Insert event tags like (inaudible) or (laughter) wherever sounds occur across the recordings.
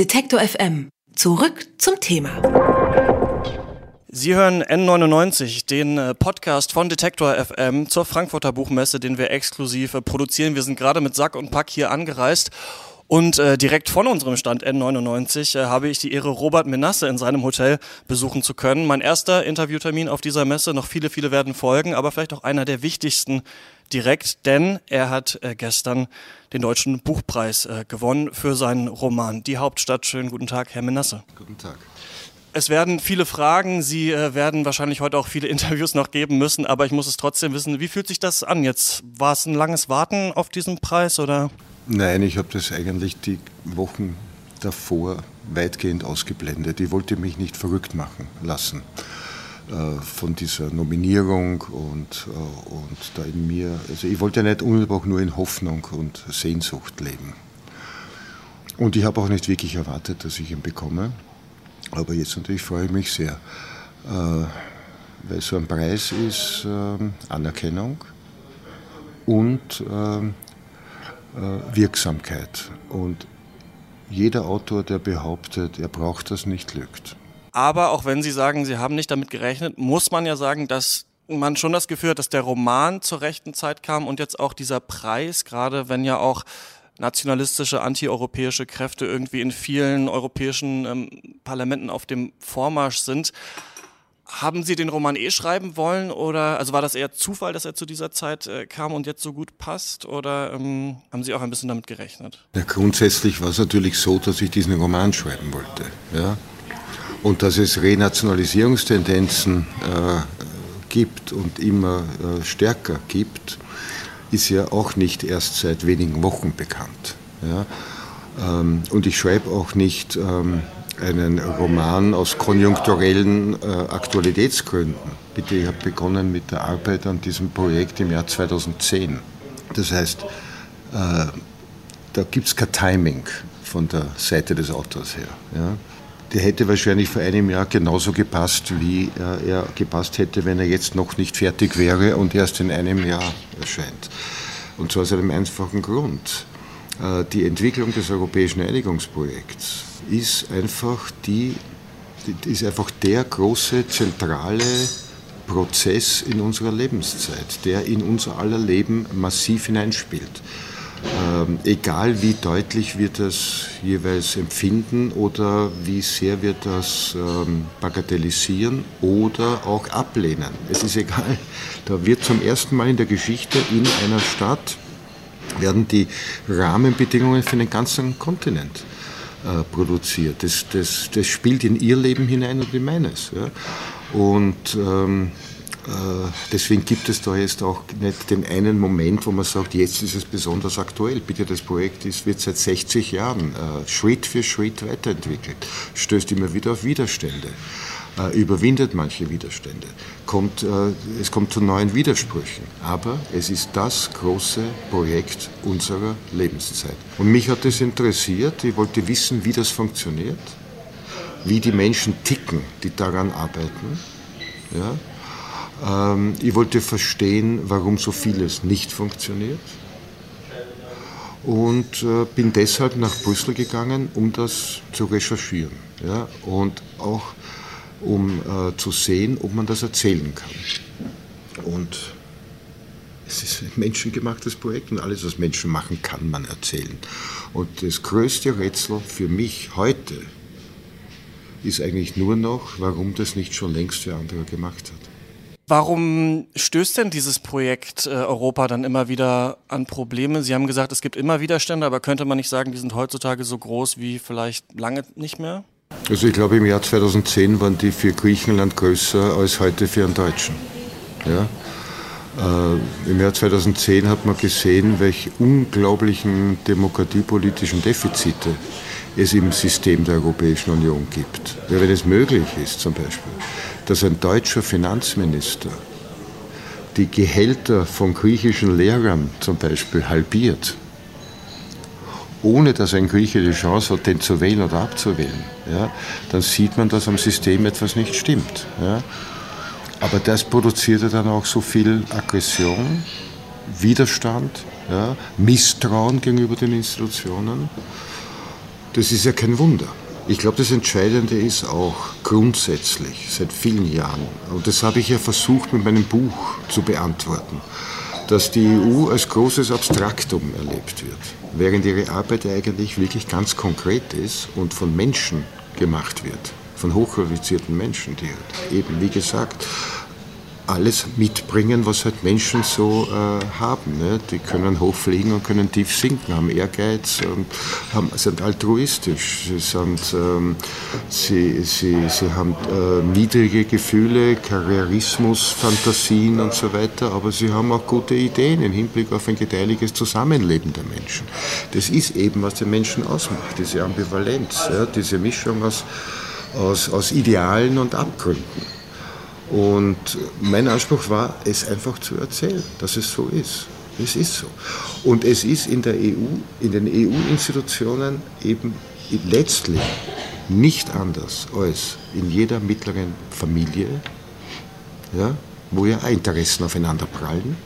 Detektor FM. Zurück zum Thema. Sie hören N99, den äh, Podcast von Detektor FM zur Frankfurter Buchmesse, den wir exklusiv äh, produzieren. Wir sind gerade mit Sack und Pack hier angereist. Und äh, direkt von unserem Stand N99 äh, habe ich die Ehre, Robert Menasse in seinem Hotel besuchen zu können. Mein erster Interviewtermin auf dieser Messe, noch viele, viele werden folgen, aber vielleicht auch einer der wichtigsten direkt, denn er hat äh, gestern den Deutschen Buchpreis äh, gewonnen für seinen Roman Die Hauptstadt. Schönen guten Tag, Herr Menasse. Guten Tag. Es werden viele Fragen, Sie äh, werden wahrscheinlich heute auch viele (laughs) Interviews noch geben müssen, aber ich muss es trotzdem wissen, wie fühlt sich das an jetzt? War es ein langes Warten auf diesen Preis oder? Nein, ich habe das eigentlich die Wochen davor weitgehend ausgeblendet. Ich wollte mich nicht verrückt machen lassen äh, von dieser Nominierung und, äh, und da in mir, also ich wollte nicht unmittelbar nur in Hoffnung und Sehnsucht leben. Und ich habe auch nicht wirklich erwartet, dass ich ihn bekomme. Aber jetzt natürlich freue ich mich sehr, äh, weil so ein Preis ist äh, Anerkennung und äh, Wirksamkeit. Und jeder Autor, der behauptet, er braucht das, nicht lügt. Aber auch wenn Sie sagen, Sie haben nicht damit gerechnet, muss man ja sagen, dass man schon das Gefühl hat, dass der Roman zur rechten Zeit kam und jetzt auch dieser Preis, gerade wenn ja auch nationalistische, antieuropäische Kräfte irgendwie in vielen europäischen ähm, Parlamenten auf dem Vormarsch sind. Haben Sie den Roman eh schreiben wollen oder also war das eher Zufall, dass er zu dieser Zeit äh, kam und jetzt so gut passt oder ähm, haben Sie auch ein bisschen damit gerechnet? Ja, grundsätzlich war es natürlich so, dass ich diesen Roman schreiben wollte. Ja? Und dass es Renationalisierungstendenzen äh, gibt und immer äh, stärker gibt, ist ja auch nicht erst seit wenigen Wochen bekannt. Ja? Ähm, und ich schreibe auch nicht ähm, einen Roman aus konjunkturellen äh, Aktualitätsgründen. Bitte, ich habe begonnen mit der Arbeit an diesem Projekt im Jahr 2010. Das heißt, äh, da gibt es kein Timing von der Seite des Autors her. Ja? Der hätte wahrscheinlich vor einem Jahr genauso gepasst, wie äh, er gepasst hätte, wenn er jetzt noch nicht fertig wäre und erst in einem Jahr erscheint. Und zwar aus einem einfachen Grund. Äh, die Entwicklung des europäischen Einigungsprojekts ist einfach, die, ist einfach der große zentrale Prozess in unserer Lebenszeit, der in unser aller Leben massiv hineinspielt. Ähm, egal wie deutlich wir das jeweils empfinden oder wie sehr wir das ähm, bagatellisieren oder auch ablehnen. Es ist egal. Da wird zum ersten Mal in der Geschichte in einer Stadt werden die Rahmenbedingungen für den ganzen Kontinent äh, produziert. Das, das, das spielt in ihr Leben hinein und in meines. Ja. Und ähm, äh, deswegen gibt es da jetzt auch nicht den einen Moment, wo man sagt, jetzt ist es besonders aktuell. Bitte, das Projekt ist, wird seit 60 Jahren äh, Schritt für Schritt weiterentwickelt, stößt immer wieder auf Widerstände, äh, überwindet manche Widerstände, kommt, es kommt zu neuen Widersprüchen. Aber es ist das große Projekt unserer Lebenszeit. Und mich hat das interessiert, ich wollte wissen, wie das funktioniert, wie die Menschen ticken, die daran arbeiten. Ja, ähm, ich wollte verstehen, warum so vieles nicht funktioniert und äh, bin deshalb nach Brüssel gegangen, um das zu recherchieren ja, und auch um äh, zu sehen, ob man das erzählen kann. Und es ist ein menschengemachtes Projekt und alles, was Menschen machen, kann man erzählen. Und das größte Rätsel für mich heute ist eigentlich nur noch, warum das nicht schon längst für andere gemacht hat. Warum stößt denn dieses Projekt äh, Europa dann immer wieder an Probleme? Sie haben gesagt, es gibt immer Widerstände, aber könnte man nicht sagen, die sind heutzutage so groß wie vielleicht lange nicht mehr? Also ich glaube, im Jahr 2010 waren die für Griechenland größer als heute für einen Deutschen. Ja? Äh, Im Jahr 2010 hat man gesehen, welche unglaublichen demokratiepolitischen Defizite es im System der Europäischen Union gibt. Ja, wenn es möglich ist, zum Beispiel, dass ein deutscher Finanzminister die Gehälter von griechischen Lehrern zum Beispiel halbiert, ohne dass ein Grieche die Chance hat, den zu wählen oder abzuwählen, ja, dann sieht man, dass am System etwas nicht stimmt. Ja. Aber das produzierte dann auch so viel Aggression, Widerstand, ja, Misstrauen gegenüber den Institutionen Das ist ja kein Wunder. Ich glaube, das Entscheidende ist auch grundsätzlich seit vielen Jahren, und das habe ich ja versucht mit meinem Buch zu beantworten, dass die EU als großes Abstraktum erlebt wird, während ihre Arbeit eigentlich wirklich ganz konkret ist und von Menschen gemacht wird, von hochqualifizierten Menschen, die eben, wie gesagt, alles mitbringen, was halt Menschen so äh, haben. Ne? Die können hochfliegen und können tief sinken, haben Ehrgeiz und haben, sind altruistisch. Sie, sind, ähm, sie, sie, sie haben äh, niedrige Gefühle, Karrierismus, Fantasien und so weiter, aber sie haben auch gute Ideen im Hinblick auf ein gedeihliches Zusammenleben der Menschen. Das ist eben, was den Menschen ausmacht, diese Ambivalenz, ja? diese Mischung aus, aus, aus Idealen und Abgründen. Und mein Anspruch war, es einfach zu erzählen, dass es so ist. Es ist so. Und es ist in der EU, in den EU-Institutionen eben letztlich nicht anders als in jeder mittleren Familie, ja, wo ja Interessen aufeinander prallen.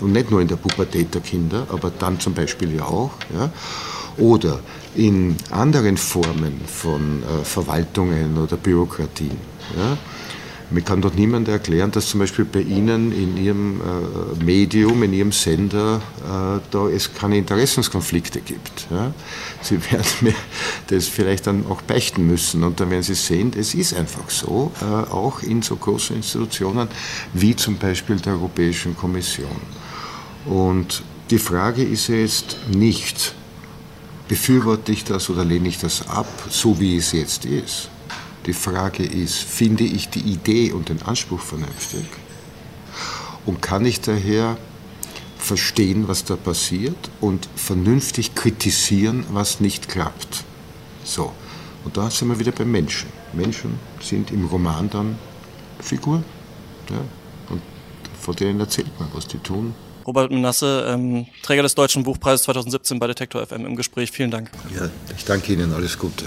Und nicht nur in der Pubertät der Kinder, aber dann zum Beispiel ja auch. Ja, oder in anderen Formen von äh, Verwaltungen oder Bürokratien. Ja, mir kann doch niemand erklären, dass zum Beispiel bei Ihnen in Ihrem äh, Medium, in Ihrem Sender, äh, da es keine Interessenskonflikte gibt. Ja? Sie (laughs) werden mir das vielleicht dann auch beichten müssen und dann werden Sie sehen, es ist einfach so, äh, auch in so großen Institutionen wie zum Beispiel der Europäischen Kommission. Und die Frage ist jetzt nicht, befürworte ich das oder lehne ich das ab, so wie es jetzt ist die Frage ist, finde ich die Idee und den Anspruch vernünftig? Und kann ich daher verstehen, was da passiert und vernünftig kritisieren, was nicht klappt? So, und da sind wir wieder bei Menschen. Menschen sind im Roman dann Figuren. Ja? Und von denen erzählt man, was die tun. Robert Menasse, ähm, Träger des Deutschen Buchpreises 2017 bei Detektor FM im Gespräch. Vielen Dank. Ja, ich danke Ihnen. Alles Gute.